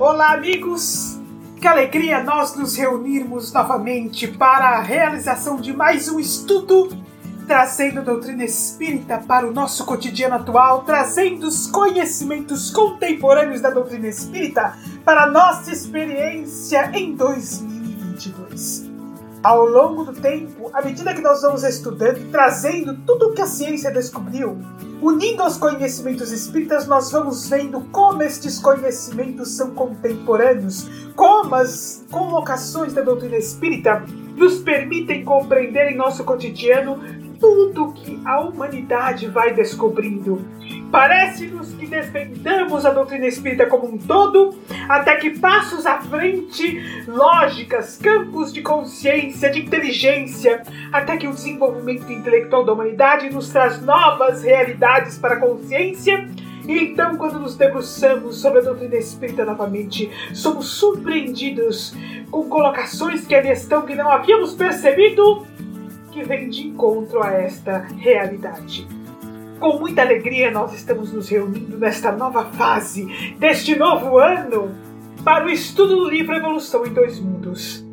Olá, amigos! Que alegria nós nos reunirmos novamente para a realização de mais um estudo, trazendo a doutrina espírita para o nosso cotidiano atual, trazendo os conhecimentos contemporâneos da doutrina espírita para a nossa experiência em 2022. Ao longo do tempo, à medida que nós vamos estudando e trazendo tudo o que a ciência descobriu, unindo aos conhecimentos espíritas, nós vamos vendo como estes conhecimentos são contemporâneos, como as colocações da doutrina espírita nos permitem compreender em nosso cotidiano tudo que a humanidade vai descobrindo. Parece-nos que defendamos a doutrina espírita como um todo, até que passos à frente, lógicas, campos de consciência, de inteligência, até que o desenvolvimento intelectual da humanidade nos traz novas realidades para a consciência. E então, quando nos debruçamos sobre a doutrina espírita novamente, somos surpreendidos com colocações que ali estão que não havíamos percebido que vem de encontro a esta realidade. Com muita alegria, nós estamos nos reunindo nesta nova fase deste novo ano para o estudo do livro Evolução em Dois Mundos.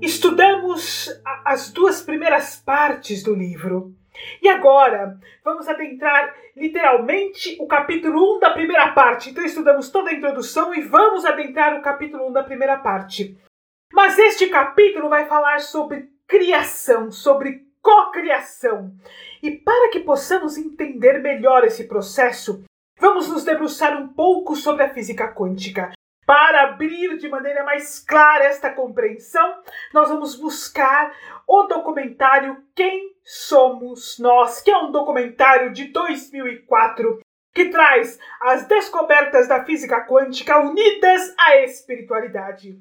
Estudamos as duas primeiras partes do livro. E agora vamos adentrar literalmente o capítulo 1 da primeira parte. Então estudamos toda a introdução e vamos adentrar o capítulo 1 da primeira parte. Mas este capítulo vai falar sobre criação, sobre cocriação. E para que possamos entender melhor esse processo, vamos nos debruçar um pouco sobre a física quântica. Para abrir de maneira mais clara esta compreensão, nós vamos buscar o documentário Quem Somos Nós, que é um documentário de 2004 que traz as descobertas da física quântica unidas à espiritualidade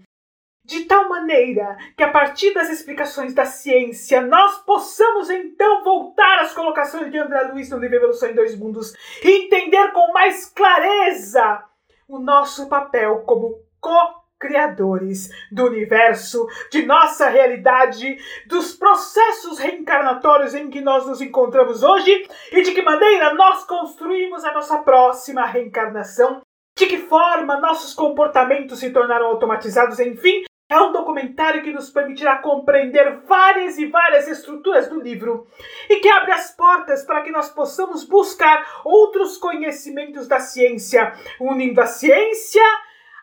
de tal maneira que, a partir das explicações da ciência, nós possamos então voltar às colocações de André Luiz no livro Evolução em Dois Mundos e entender com mais clareza o nosso papel como co-criadores do universo, de nossa realidade, dos processos reencarnatórios em que nós nos encontramos hoje e de que maneira nós construímos a nossa próxima reencarnação de que forma nossos comportamentos se tornaram automatizados, enfim, é um documentário que nos permitirá compreender várias e várias estruturas do livro e que abre as portas para que nós possamos buscar outros conhecimentos da ciência, unindo a ciência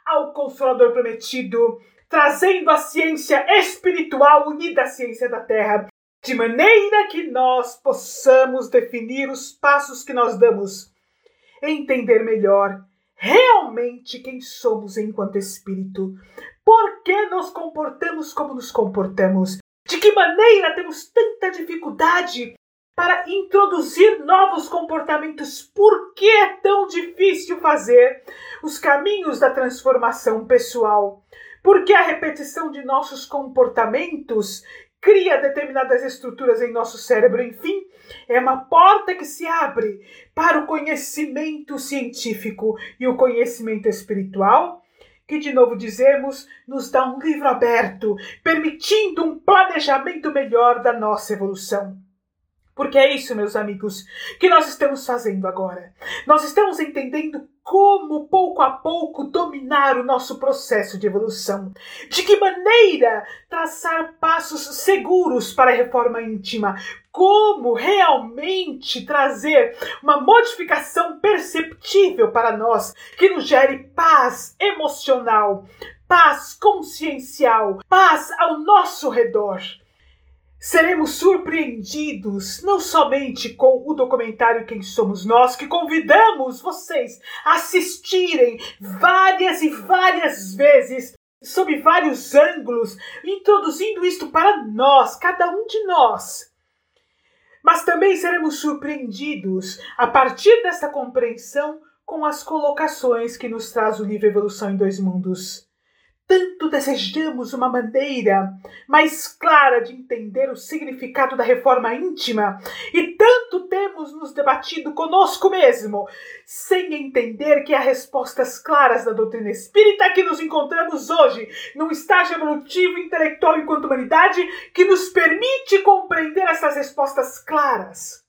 ao Consolador Prometido, trazendo a ciência espiritual unida à ciência da Terra, de maneira que nós possamos definir os passos que nós damos, entender melhor realmente quem somos enquanto espírito, por que nos comportamos como nos comportamos? De que maneira temos tanta dificuldade para introduzir novos comportamentos? Por que é tão difícil fazer os caminhos da transformação pessoal? Porque a repetição de nossos comportamentos cria determinadas estruturas em nosso cérebro, enfim, é uma porta que se abre para o conhecimento científico e o conhecimento espiritual que, de novo dizemos, nos dá um livro aberto, permitindo um planejamento melhor da nossa evolução. Porque é isso, meus amigos, que nós estamos fazendo agora. Nós estamos entendendo como, pouco a pouco, dominar o nosso processo de evolução. De que maneira traçar passos seguros para a reforma íntima. Como realmente trazer uma modificação perceptível para nós que nos gere paz emocional, paz consciencial, paz ao nosso redor seremos surpreendidos não somente com o documentário Quem Somos Nós, que convidamos vocês a assistirem várias e várias vezes, sob vários ângulos, introduzindo isto para nós, cada um de nós. Mas também seremos surpreendidos a partir dessa compreensão com as colocações que nos traz o livro Evolução em Dois Mundos. Tanto desejamos uma maneira mais clara de entender o significado da reforma íntima e tanto temos nos debatido conosco mesmo, sem entender que há respostas claras da doutrina espírita que nos encontramos hoje, num estágio evolutivo intelectual enquanto humanidade que nos permite compreender essas respostas claras,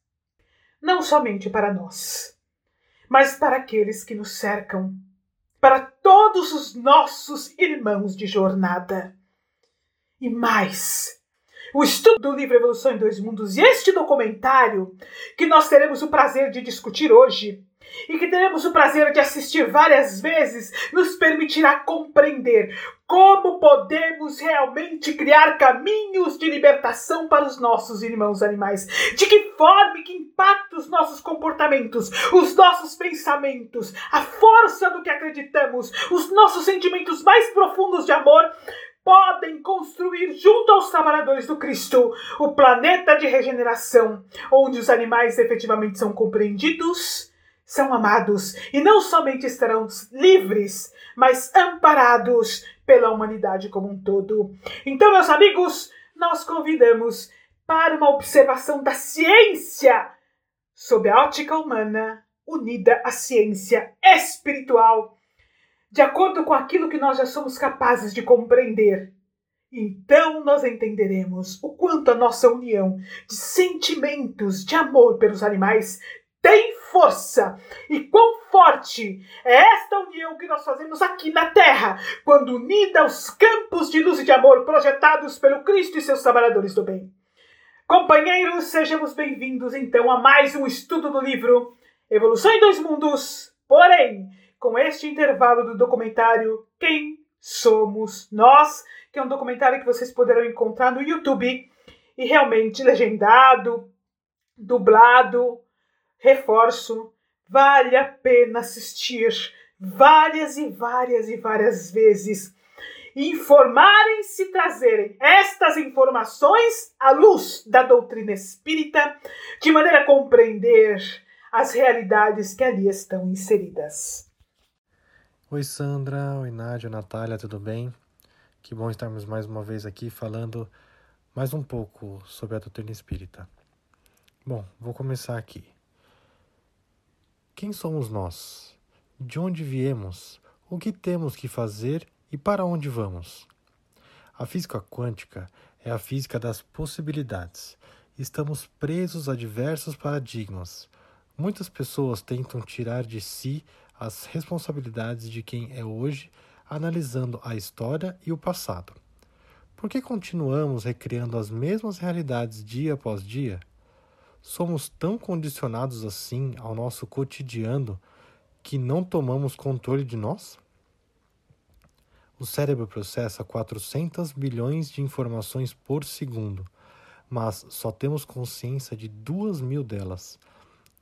não somente para nós, mas para aqueles que nos cercam para todos os nossos irmãos de jornada. E mais, o estudo do livro Evolução em Dois Mundos e este documentário que nós teremos o prazer de discutir hoje e que teremos o prazer de assistir várias vezes nos permitirá compreender como podemos realmente criar caminhos de libertação para os nossos irmãos animais? De que forma e que impacta os nossos comportamentos, os nossos pensamentos, a força do que acreditamos, os nossos sentimentos mais profundos de amor podem construir junto aos trabalhadores do Cristo o planeta de regeneração, onde os animais efetivamente são compreendidos, são amados e não somente estarão livres, mas amparados pela humanidade como um todo. Então, meus amigos, nós convidamos para uma observação da ciência sob a ótica humana unida à ciência espiritual, de acordo com aquilo que nós já somos capazes de compreender. Então nós entenderemos o quanto a nossa união de sentimentos de amor pelos animais tem força e quão forte é esta união que nós fazemos aqui na Terra, quando unida aos campos de luz e de amor projetados pelo Cristo e seus trabalhadores do bem. Companheiros, sejamos bem-vindos então a mais um estudo do livro Evolução em Dois Mundos, porém, com este intervalo do documentário Quem Somos Nós, que é um documentário que vocês poderão encontrar no YouTube e realmente legendado, dublado, Reforço, vale a pena assistir várias e várias e várias vezes. Informarem-se trazerem estas informações à luz da doutrina espírita, de maneira a compreender as realidades que ali estão inseridas. Oi, Sandra. Oi, Nádia, Natália, tudo bem? Que bom estarmos mais uma vez aqui falando mais um pouco sobre a doutrina espírita. Bom, vou começar aqui. Quem somos nós? De onde viemos? O que temos que fazer e para onde vamos? A física quântica é a física das possibilidades. Estamos presos a diversos paradigmas. Muitas pessoas tentam tirar de si as responsabilidades de quem é hoje, analisando a história e o passado. Por que continuamos recriando as mesmas realidades dia após dia? Somos tão condicionados assim ao nosso cotidiano que não tomamos controle de nós? O cérebro processa 400 bilhões de informações por segundo, mas só temos consciência de duas mil delas.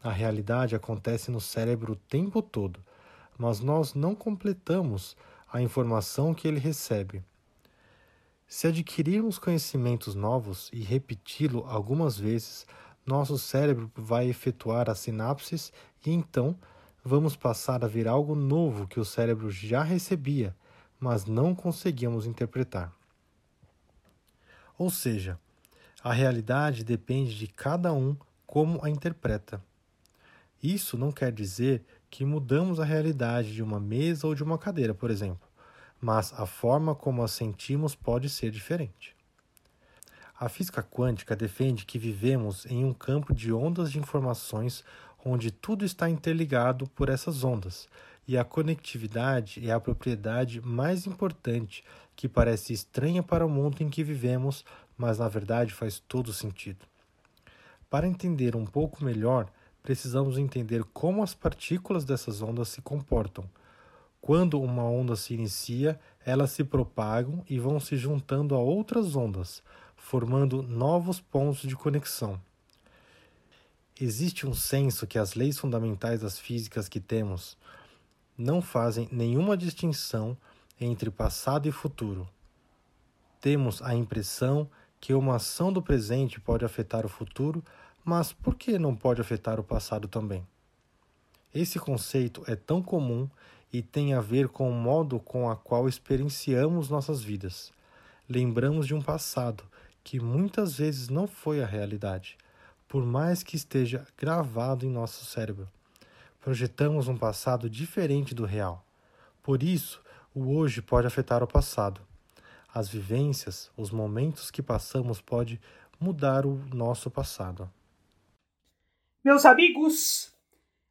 A realidade acontece no cérebro o tempo todo, mas nós não completamos a informação que ele recebe. Se adquirirmos conhecimentos novos e repeti-lo algumas vezes, nosso cérebro vai efetuar as sinapses e então vamos passar a ver algo novo que o cérebro já recebia, mas não conseguimos interpretar. Ou seja, a realidade depende de cada um como a interpreta. Isso não quer dizer que mudamos a realidade de uma mesa ou de uma cadeira, por exemplo, mas a forma como a sentimos pode ser diferente. A física quântica defende que vivemos em um campo de ondas de informações onde tudo está interligado por essas ondas, e a conectividade é a propriedade mais importante que parece estranha para o mundo em que vivemos, mas na verdade faz todo sentido. Para entender um pouco melhor, precisamos entender como as partículas dessas ondas se comportam. Quando uma onda se inicia, elas se propagam e vão se juntando a outras ondas, formando novos pontos de conexão. Existe um senso que as leis fundamentais das físicas que temos não fazem nenhuma distinção entre passado e futuro. Temos a impressão que uma ação do presente pode afetar o futuro, mas por que não pode afetar o passado também? Esse conceito é tão comum e tem a ver com o modo com a qual experienciamos nossas vidas. Lembramos de um passado que muitas vezes não foi a realidade, por mais que esteja gravado em nosso cérebro. Projetamos um passado diferente do real. Por isso, o hoje pode afetar o passado. As vivências, os momentos que passamos pode mudar o nosso passado. Meus amigos,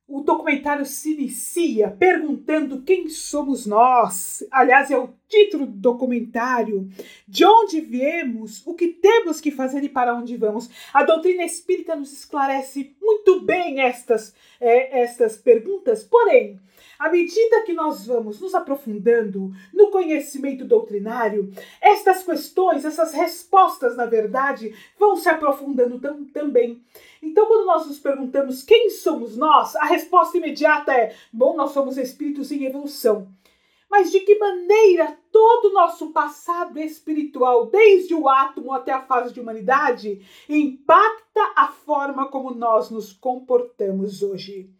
o documentário se inicia perguntando quem somos nós. Aliás, é o título do documentário. De onde viemos, o que temos que fazer e para onde vamos. A doutrina espírita nos esclarece muito bem estas, é, estas perguntas, porém, à medida que nós vamos nos aprofundando no conhecimento doutrinário, estas questões, essas respostas, na verdade, vão se aprofundando tam também. Então, quando nós nos perguntamos quem somos nós, a resposta imediata é: bom, nós somos espíritos em evolução. Mas de que maneira todo o nosso passado espiritual, desde o átomo até a fase de humanidade, impacta a forma como nós nos comportamos hoje?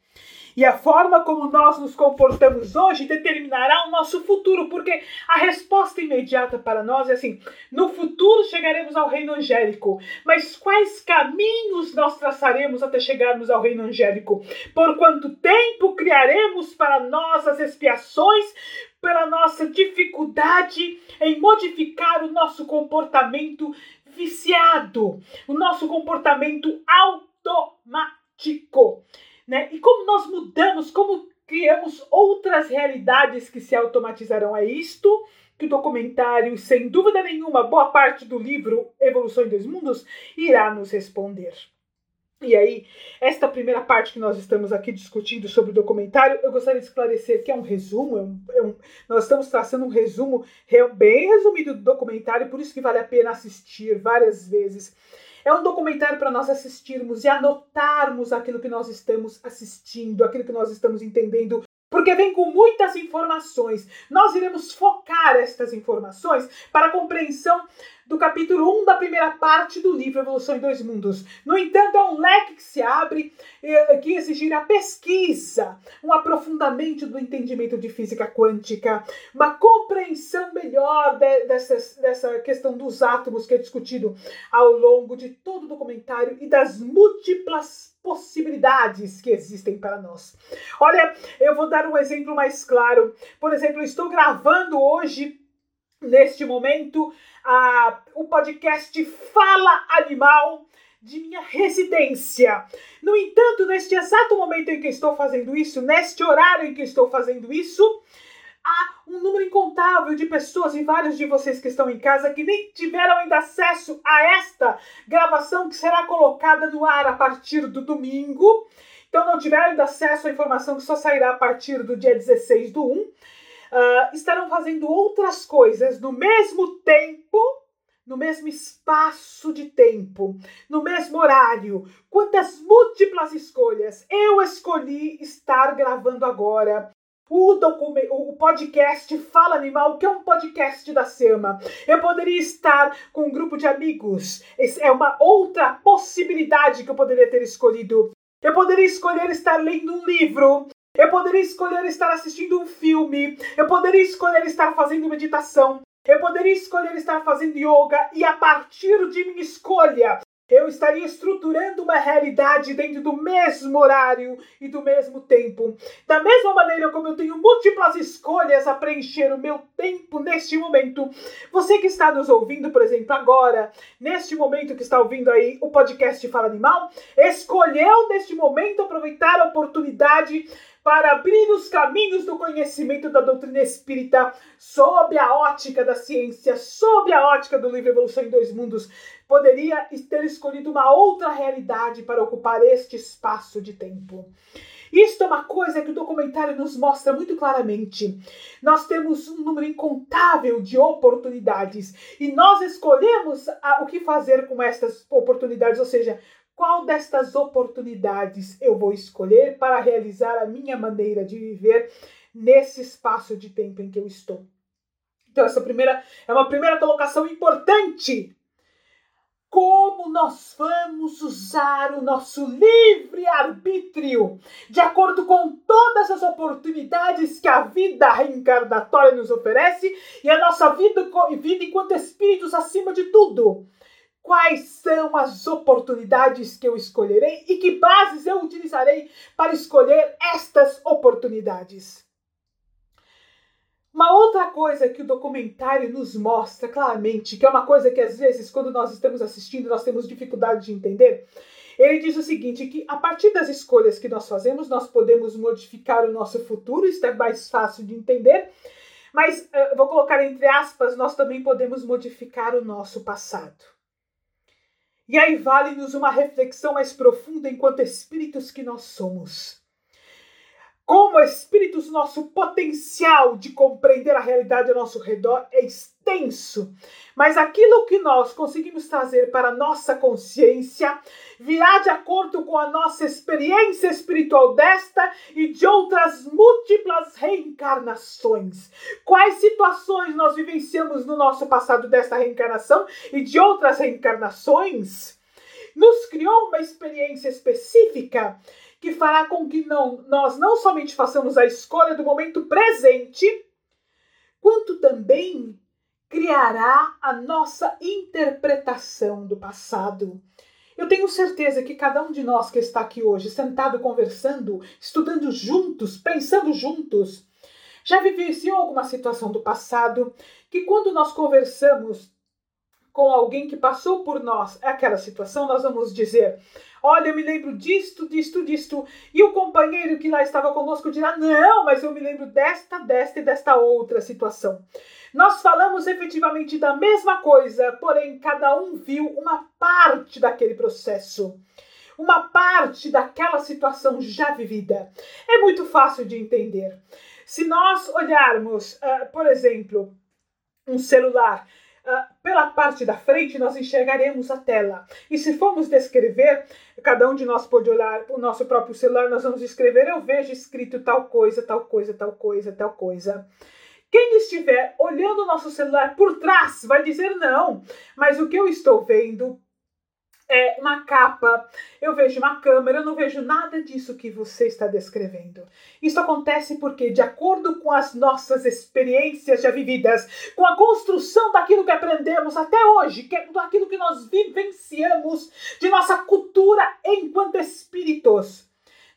E a forma como nós nos comportamos hoje determinará o nosso futuro, porque a resposta imediata para nós é assim: no futuro chegaremos ao reino angélico, mas quais caminhos nós traçaremos até chegarmos ao reino angélico? Por quanto tempo criaremos para nós as expiações? Pela nossa dificuldade em modificar o nosso comportamento viciado, o nosso comportamento automático. Né? E como nós mudamos, como criamos outras realidades que se automatizarão. É isto que o documentário, sem dúvida nenhuma, boa parte do livro Evolução em Dois Mundos irá nos responder. E aí, esta primeira parte que nós estamos aqui discutindo sobre o documentário, eu gostaria de esclarecer que é um resumo, é um, é um, nós estamos traçando um resumo bem resumido do documentário, por isso que vale a pena assistir várias vezes. É um documentário para nós assistirmos e anotarmos aquilo que nós estamos assistindo, aquilo que nós estamos entendendo, porque vem com muitas informações. Nós iremos focar estas informações para a compreensão do capítulo 1 da primeira parte do livro Evolução em Dois Mundos. No entanto, é um leque que se abre eh, que exigirá pesquisa, um aprofundamento do entendimento de física quântica, uma compreensão melhor de, dessa, dessa questão dos átomos que é discutido ao longo de todo o documentário e das múltiplas possibilidades que existem para nós. Olha, eu vou dar um exemplo mais claro. Por exemplo, estou gravando hoje neste momento a, o podcast Fala Animal de minha residência. No entanto, neste exato momento em que estou fazendo isso, neste horário em que estou fazendo isso, há um número incontável de pessoas e vários de vocês que estão em casa que nem tiveram ainda acesso a esta gravação que será colocada no ar a partir do domingo. Então não tiveram ainda acesso à informação que só sairá a partir do dia 16 do 1 uh, estarão fazendo outras coisas no mesmo tempo, no mesmo espaço de tempo, no mesmo horário. Quantas múltiplas escolhas! Eu escolhi estar gravando agora o, o podcast Fala Animal, que é um podcast da SEMA. Eu poderia estar com um grupo de amigos. Essa é uma outra possibilidade que eu poderia ter escolhido. Eu poderia escolher estar lendo um livro. Eu poderia escolher estar assistindo um filme, eu poderia escolher estar fazendo meditação, eu poderia escolher estar fazendo yoga. E a partir de minha escolha eu estaria estruturando uma realidade dentro do mesmo horário e do mesmo tempo. Da mesma maneira como eu tenho múltiplas escolhas a preencher o meu tempo neste momento, você que está nos ouvindo, por exemplo, agora, neste momento que está ouvindo aí o podcast Fala Animal, escolheu neste momento aproveitar a oportunidade para abrir os caminhos do conhecimento da doutrina espírita sob a ótica da ciência, sob a ótica do livro Evolução em Dois Mundos, poderia ter escolhido uma outra realidade para ocupar este espaço de tempo. Isto é uma coisa que o documentário nos mostra muito claramente. Nós temos um número incontável de oportunidades e nós escolhemos o que fazer com estas oportunidades, ou seja, qual destas oportunidades eu vou escolher para realizar a minha maneira de viver nesse espaço de tempo em que eu estou? Então, essa primeira é uma primeira colocação importante. Como nós vamos usar o nosso livre-arbítrio de acordo com todas as oportunidades que a vida reencarnatória nos oferece e a nossa vida, vida enquanto espíritos acima de tudo quais são as oportunidades que eu escolherei e que bases eu utilizarei para escolher estas oportunidades. Uma outra coisa que o documentário nos mostra claramente, que é uma coisa que às vezes, quando nós estamos assistindo, nós temos dificuldade de entender, Ele diz o seguinte: que a partir das escolhas que nós fazemos, nós podemos modificar o nosso futuro, isso é mais fácil de entender. Mas uh, vou colocar entre aspas, nós também podemos modificar o nosso passado. E aí vale-nos uma reflexão mais profunda enquanto espíritos que nós somos. Como espíritos, nosso potencial de compreender a realidade ao nosso redor é extenso, mas aquilo que nós conseguimos trazer para a nossa consciência virá de acordo com a nossa experiência espiritual desta e de outras múltiplas reencarnações. Quais situações nós vivenciamos no nosso passado desta reencarnação e de outras reencarnações? Nos criou uma experiência específica que fará com que não, nós não somente façamos a escolha do momento presente, quanto também criará a nossa interpretação do passado. Eu tenho certeza que cada um de nós que está aqui hoje, sentado conversando, estudando juntos, pensando juntos, já vivenciou alguma situação do passado que, quando nós conversamos com alguém que passou por nós aquela situação, nós vamos dizer: Olha, eu me lembro disto, disto, disto. E o companheiro que lá estava conosco dirá: Não, mas eu me lembro desta, desta e desta outra situação. Nós falamos efetivamente da mesma coisa, porém cada um viu uma parte daquele processo uma parte daquela situação já vivida. É muito fácil de entender. Se nós olharmos, uh, por exemplo, um celular pela parte da frente nós enxergaremos a tela. E se formos descrever, cada um de nós pode olhar o nosso próprio celular, nós vamos escrever, eu vejo escrito tal coisa, tal coisa, tal coisa, tal coisa. Quem estiver olhando o nosso celular por trás vai dizer não, mas o que eu estou vendo é, uma capa, eu vejo uma câmera, eu não vejo nada disso que você está descrevendo. Isso acontece porque, de acordo com as nossas experiências já vividas, com a construção daquilo que aprendemos até hoje, que é daquilo que nós vivenciamos, de nossa cultura enquanto espíritos,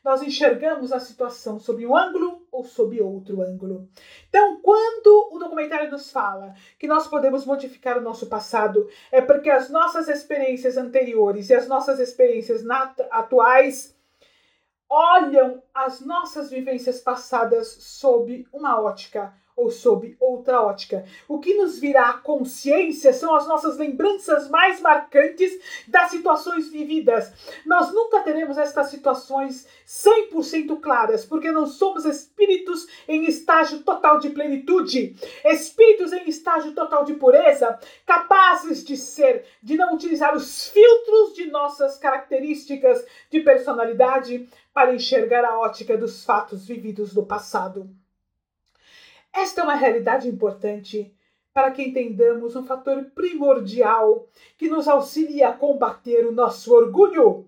nós enxergamos a situação sob um ângulo ou sob outro ângulo. Então, quando o documentário nos fala que nós podemos modificar o nosso passado, é porque as nossas experiências anteriores e as nossas experiências atuais olham as nossas vivências passadas sob uma ótica ou sob outra ótica. O que nos virá à consciência são as nossas lembranças mais marcantes das situações vividas. Nós nunca teremos estas situações 100% claras, porque não somos espíritos em estágio total de plenitude, espíritos em estágio total de pureza, capazes de ser, de não utilizar os filtros de nossas características de personalidade para enxergar a ótica dos fatos vividos no passado. Esta é uma realidade importante para que entendamos um fator primordial que nos auxilia a combater o nosso orgulho.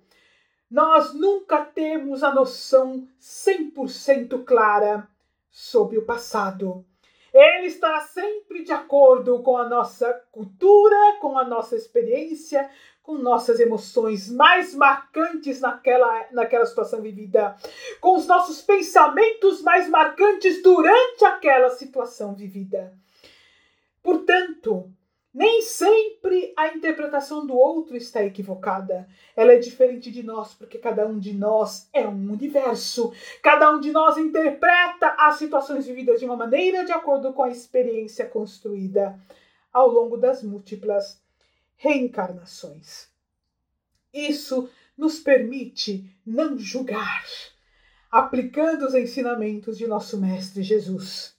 Nós nunca temos a noção 100% clara sobre o passado. Ele está sempre de acordo com a nossa cultura, com a nossa experiência, com nossas emoções mais marcantes naquela, naquela situação vivida, com os nossos pensamentos mais marcantes durante aquela situação vivida. Portanto, nem sempre a interpretação do outro está equivocada. Ela é diferente de nós, porque cada um de nós é um universo. Cada um de nós interpreta as situações vividas de uma maneira de acordo com a experiência construída ao longo das múltiplas reencarnações. Isso nos permite não julgar, aplicando os ensinamentos de nosso Mestre Jesus.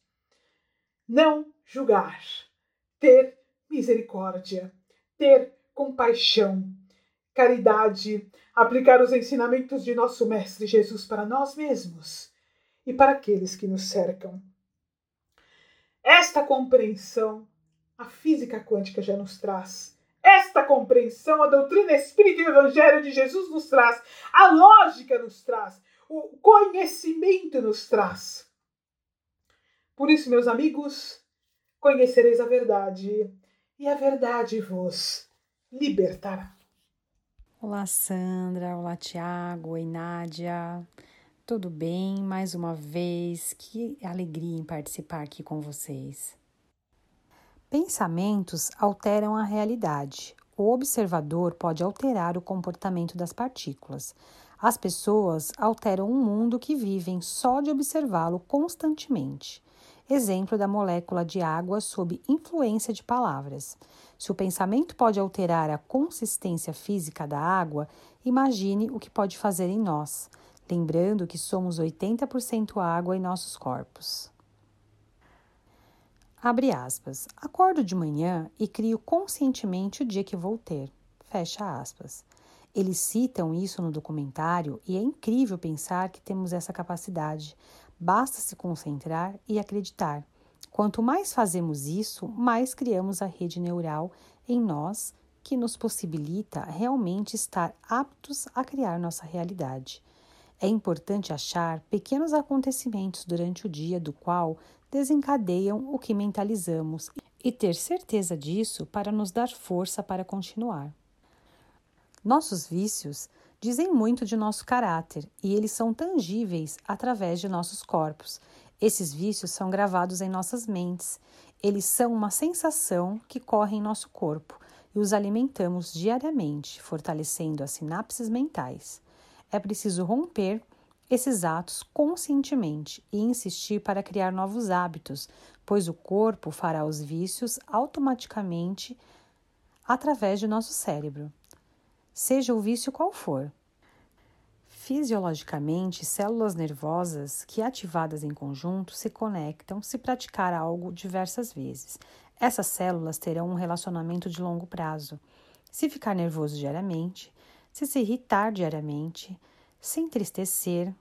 Não julgar, ter misericórdia, ter compaixão, caridade, aplicar os ensinamentos de nosso Mestre Jesus para nós mesmos e para aqueles que nos cercam. Esta compreensão a física quântica já nos traz. Esta compreensão, a doutrina espírita e o evangelho de Jesus nos traz, a lógica nos traz, o conhecimento nos traz. Por isso, meus amigos, conhecereis a verdade, e a verdade vos libertará. Olá, Sandra. Olá, Tiago. Oi, Nádia. Tudo bem? Mais uma vez, que alegria em participar aqui com vocês. Pensamentos alteram a realidade. o observador pode alterar o comportamento das partículas. As pessoas alteram um mundo que vivem só de observá-lo constantemente. Exemplo da molécula de água sob influência de palavras. Se o pensamento pode alterar a consistência física da água, imagine o que pode fazer em nós, lembrando que somos 80% água em nossos corpos. Abre aspas. Acordo de manhã e crio conscientemente o dia que vou ter. Fecha aspas. Eles citam isso no documentário e é incrível pensar que temos essa capacidade. Basta se concentrar e acreditar. Quanto mais fazemos isso, mais criamos a rede neural em nós que nos possibilita realmente estar aptos a criar nossa realidade. É importante achar pequenos acontecimentos durante o dia do qual desencadeiam o que mentalizamos e ter certeza disso para nos dar força para continuar. Nossos vícios dizem muito de nosso caráter e eles são tangíveis através de nossos corpos. Esses vícios são gravados em nossas mentes. Eles são uma sensação que corre em nosso corpo e os alimentamos diariamente, fortalecendo as sinapses mentais. É preciso romper esses atos conscientemente e insistir para criar novos hábitos, pois o corpo fará os vícios automaticamente através de nosso cérebro seja o vício qual for. Fisiologicamente, células nervosas que ativadas em conjunto se conectam se praticar algo diversas vezes. Essas células terão um relacionamento de longo prazo. Se ficar nervoso diariamente, se se irritar diariamente, se entristecer,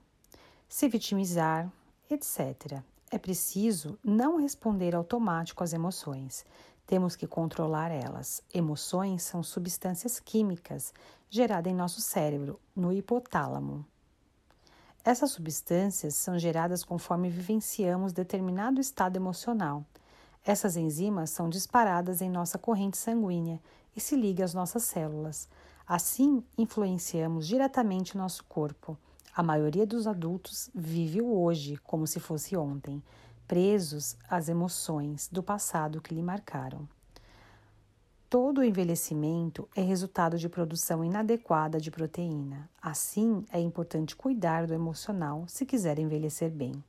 se vitimizar, etc. É preciso não responder automático às emoções. Temos que controlar elas. Emoções são substâncias químicas geradas em nosso cérebro, no hipotálamo. Essas substâncias são geradas conforme vivenciamos determinado estado emocional. Essas enzimas são disparadas em nossa corrente sanguínea e se ligam às nossas células. Assim, influenciamos diretamente nosso corpo. A maioria dos adultos vive o hoje como se fosse ontem presos às emoções do passado que lhe marcaram. Todo o envelhecimento é resultado de produção inadequada de proteína. Assim, é importante cuidar do emocional se quiser envelhecer bem.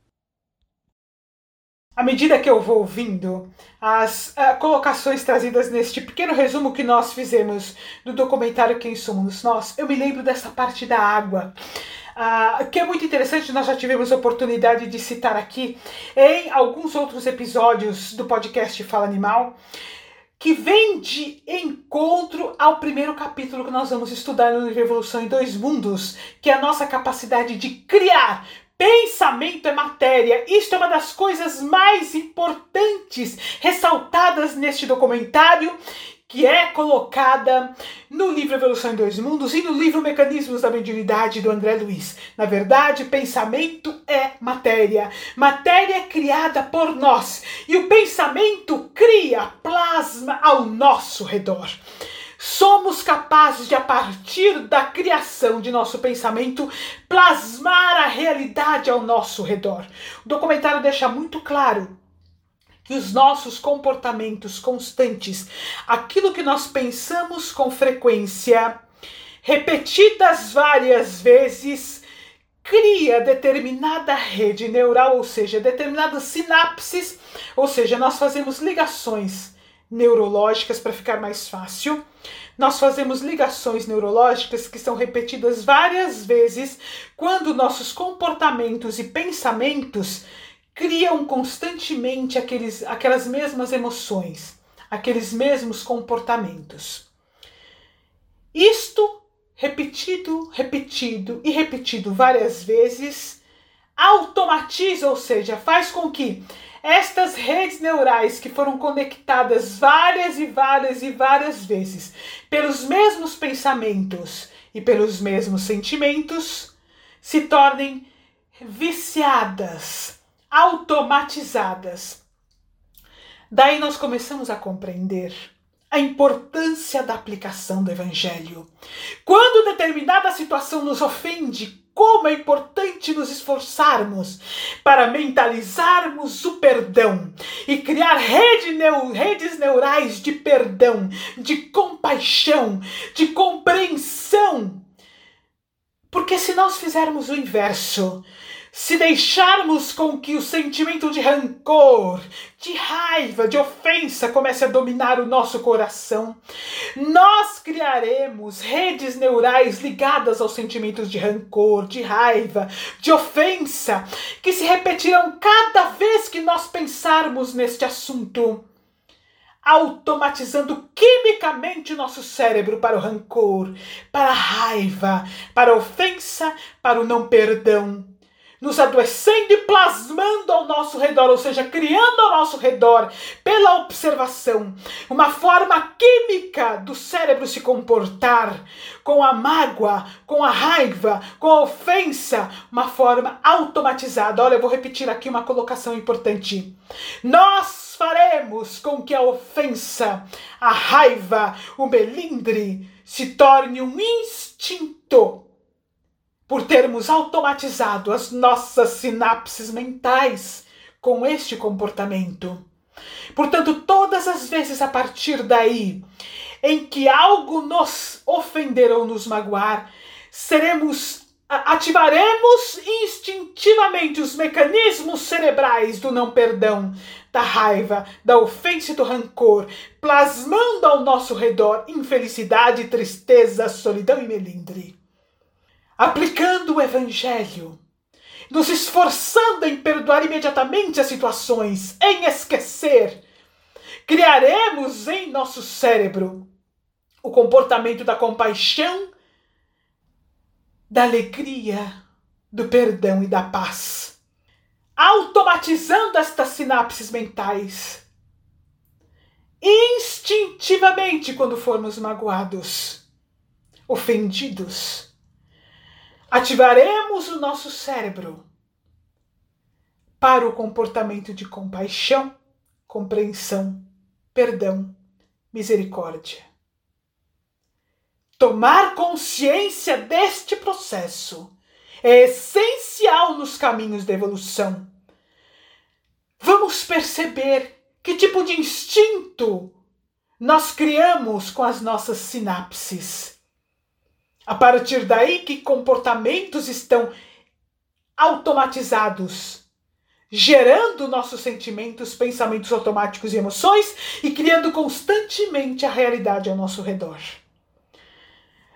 À medida que eu vou ouvindo as uh, colocações trazidas neste pequeno resumo que nós fizemos do documentário Quem Somos Nós, eu me lembro dessa parte da água. Uh, que é muito interessante, nós já tivemos oportunidade de citar aqui em alguns outros episódios do podcast Fala Animal, que vem de encontro ao primeiro capítulo que nós vamos estudar no livro Evolução em Dois Mundos, que é a nossa capacidade de criar. Pensamento é matéria. Isto é uma das coisas mais importantes ressaltadas neste documentário que é colocada no livro Evolução em Dois Mundos e no livro Mecanismos da Mediunidade do André Luiz. Na verdade, pensamento é matéria. Matéria é criada por nós e o pensamento cria plasma ao nosso redor. Somos capazes de, a partir da criação de nosso pensamento, plasmar a realidade ao nosso redor. O documentário deixa muito claro que os nossos comportamentos constantes, aquilo que nós pensamos com frequência, repetidas várias vezes, cria determinada rede neural, ou seja, determinadas sinapses, ou seja, nós fazemos ligações neurológicas para ficar mais fácil. Nós fazemos ligações neurológicas que são repetidas várias vezes quando nossos comportamentos e pensamentos criam constantemente aqueles, aquelas mesmas emoções, aqueles mesmos comportamentos. Isto, repetido, repetido e repetido várias vezes, automatiza, ou seja, faz com que estas redes neurais que foram conectadas várias e várias e várias vezes pelos mesmos pensamentos e pelos mesmos sentimentos se tornem viciadas automatizadas. Daí nós começamos a compreender a importância da aplicação do Evangelho. Quando determinada situação nos ofende, como é importante nos esforçarmos para mentalizarmos o perdão e criar rede neu redes neurais de perdão, de compaixão, de compreensão. Porque se nós fizermos o inverso, se deixarmos com que o sentimento de rancor, de raiva, de ofensa comece a dominar o nosso coração, nós criaremos redes neurais ligadas aos sentimentos de rancor, de raiva, de ofensa, que se repetirão cada vez que nós pensarmos neste assunto automatizando quimicamente nosso cérebro para o rancor, para a raiva, para a ofensa, para o não perdão, nos adoecendo e plasmando ao nosso redor, ou seja, criando ao nosso redor, pela observação, uma forma química do cérebro se comportar com a mágoa, com a raiva, com a ofensa, uma forma automatizada. Olha, eu vou repetir aqui uma colocação importante. Nós faremos com que a ofensa, a raiva, o melindre se torne um instinto por termos automatizado as nossas sinapses mentais com este comportamento. Portanto, todas as vezes a partir daí em que algo nos ofender ou nos magoar, seremos ativaremos instintivamente os mecanismos cerebrais do não perdão, da raiva, da ofensa e do rancor, plasmando ao nosso redor infelicidade, tristeza, solidão e melindre aplicando o Evangelho, nos esforçando em perdoar imediatamente as situações, em esquecer, criaremos em nosso cérebro o comportamento da compaixão, da alegria, do perdão e da paz, automatizando estas sinapses mentais. Instintivamente, quando formos magoados, ofendidos, ativaremos o nosso cérebro para o comportamento de compaixão, compreensão, perdão, misericórdia. Tomar consciência deste processo é essencial nos caminhos da evolução. Vamos perceber que tipo de instinto nós criamos com as nossas sinapses. A partir daí, que comportamentos estão automatizados, gerando nossos sentimentos, pensamentos automáticos e emoções e criando constantemente a realidade ao nosso redor.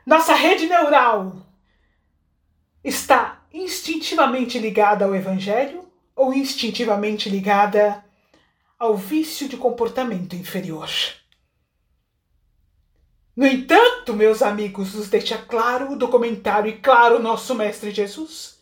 Nossa rede neural está instintivamente ligada ao Evangelho ou instintivamente ligada ao vício de comportamento inferior. No entanto, meus amigos, nos deixa claro o documentário e claro o nosso Mestre Jesus.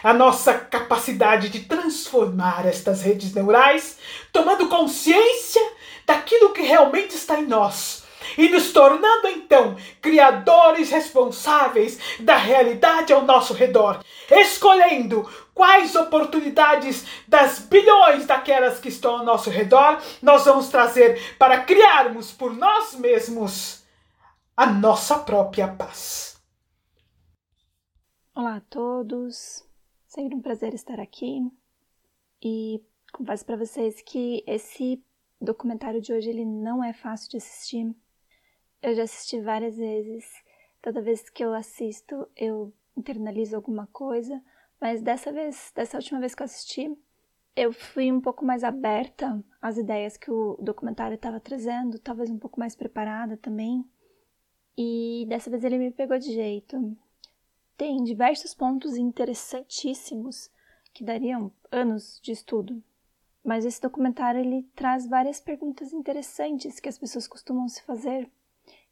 A nossa capacidade de transformar estas redes neurais, tomando consciência daquilo que realmente está em nós e nos tornando então criadores responsáveis da realidade ao nosso redor, escolhendo quais oportunidades das bilhões daquelas que estão ao nosso redor nós vamos trazer para criarmos por nós mesmos a nossa própria paz. Olá a todos, sempre um prazer estar aqui e confesso para vocês que esse documentário de hoje ele não é fácil de assistir. Eu já assisti várias vezes, toda vez que eu assisto eu internalizo alguma coisa, mas dessa vez, dessa última vez que eu assisti, eu fui um pouco mais aberta às ideias que o documentário estava trazendo, talvez um pouco mais preparada também. E dessa vez ele me pegou de jeito. Tem diversos pontos interessantíssimos que dariam anos de estudo. Mas esse documentário ele traz várias perguntas interessantes que as pessoas costumam se fazer.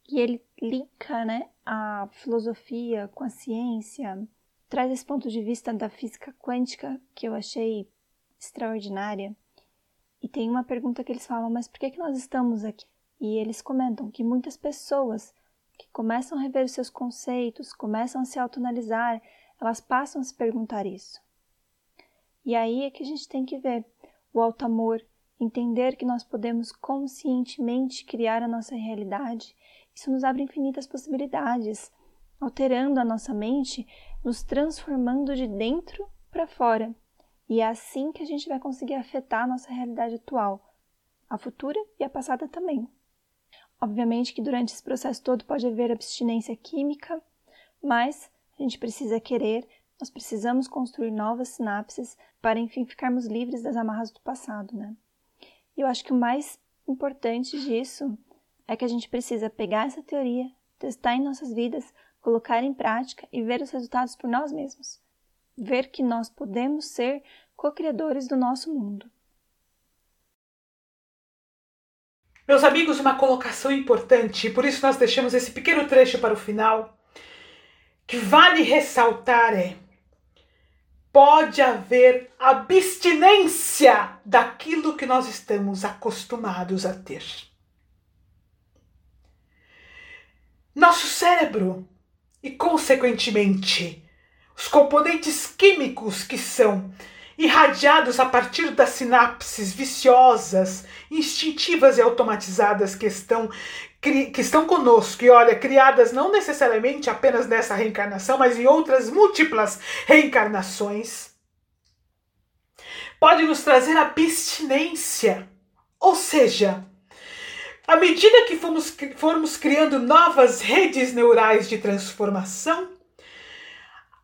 E ele linka né, a filosofia com a ciência, traz esse ponto de vista da física quântica que eu achei extraordinária. E tem uma pergunta que eles falam, mas por que, que nós estamos aqui? E eles comentam que muitas pessoas que começam a rever os seus conceitos, começam a se autoanalisar, elas passam a se perguntar isso. E aí é que a gente tem que ver o alto amor entender que nós podemos conscientemente criar a nossa realidade, isso nos abre infinitas possibilidades, alterando a nossa mente, nos transformando de dentro para fora. E é assim que a gente vai conseguir afetar a nossa realidade atual, a futura e a passada também. Obviamente que durante esse processo todo pode haver abstinência química, mas a gente precisa querer, nós precisamos construir novas sinapses para enfim ficarmos livres das amarras do passado, né? E eu acho que o mais importante disso é que a gente precisa pegar essa teoria, testar em nossas vidas, colocar em prática e ver os resultados por nós mesmos. Ver que nós podemos ser co-criadores do nosso mundo. Meus amigos, uma colocação importante, e por isso nós deixamos esse pequeno trecho para o final, que vale ressaltar é: pode haver abstinência daquilo que nós estamos acostumados a ter. Nosso cérebro e, consequentemente, os componentes químicos que são irradiados a partir das sinapses viciosas, instintivas e automatizadas que estão, que estão conosco, e olha, criadas não necessariamente apenas nessa reencarnação, mas em outras múltiplas reencarnações, pode nos trazer abstinência. Ou seja, à medida que fomos, formos criando novas redes neurais de transformação,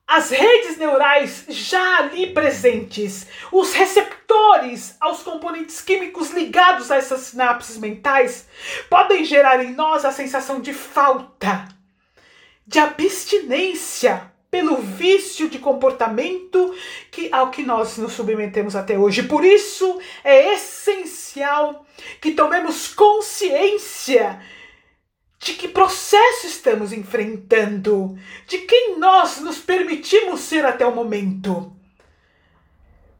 as redes neurais já ali presentes, os receptores aos componentes químicos ligados a essas sinapses mentais, podem gerar em nós a sensação de falta, de abstinência pelo vício de comportamento que ao que nós nos submetemos até hoje. Por isso é essencial que tomemos consciência de que processo estamos enfrentando, de quem nós nos permitimos ser até o momento.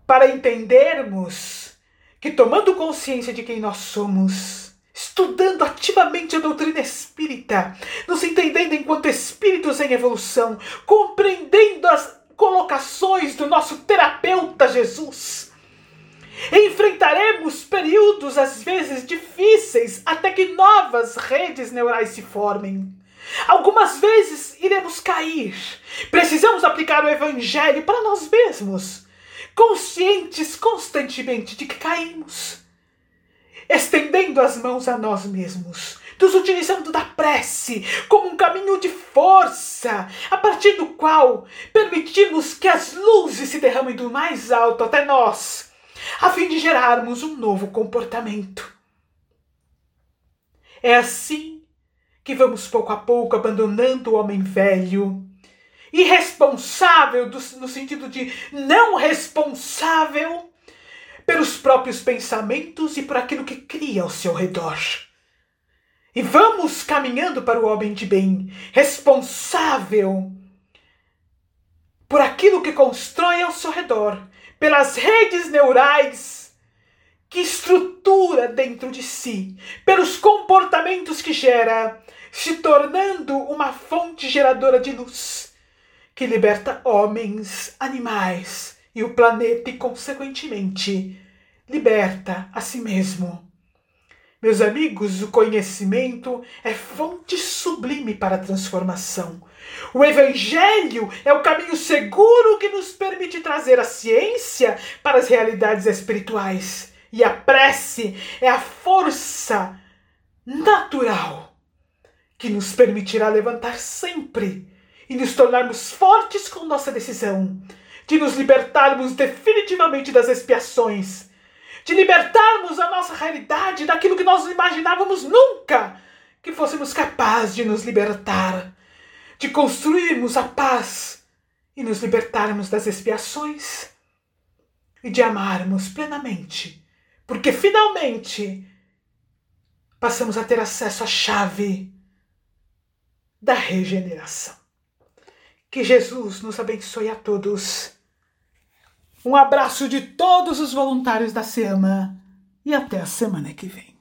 Para entendermos que, tomando consciência de quem nós somos, estudando ativamente a doutrina espírita, nos entendendo enquanto espíritos em evolução, compreendendo as colocações do nosso terapeuta Jesus, Enfrentaremos períodos às vezes difíceis até que novas redes neurais se formem. Algumas vezes iremos cair. Precisamos aplicar o Evangelho para nós mesmos, conscientes constantemente de que caímos, estendendo as mãos a nós mesmos, nos utilizando da prece como um caminho de força, a partir do qual permitimos que as luzes se derramem do mais alto até nós a fim de gerarmos um novo comportamento. É assim que vamos pouco a pouco abandonando o homem velho, irresponsável no sentido de não responsável pelos próprios pensamentos e por aquilo que cria ao seu redor. E vamos caminhando para o homem de bem, responsável por aquilo que constrói ao seu redor, pelas redes neurais que estrutura dentro de si, pelos comportamentos que gera, se tornando uma fonte geradora de luz que liberta homens, animais e o planeta e, consequentemente, liberta a si mesmo. Meus amigos, o conhecimento é fonte sublime para a transformação. O Evangelho é o caminho seguro que nos permite trazer a ciência para as realidades espirituais. E a prece é a força natural que nos permitirá levantar sempre e nos tornarmos fortes com nossa decisão de nos libertarmos definitivamente das expiações de libertarmos a nossa realidade daquilo que nós imaginávamos nunca que fôssemos capazes de nos libertar, de construirmos a paz e nos libertarmos das expiações e de amarmos plenamente, porque finalmente passamos a ter acesso à chave da regeneração. Que Jesus nos abençoe a todos um abraço de todos os voluntários da SEMA e até a semana que vem.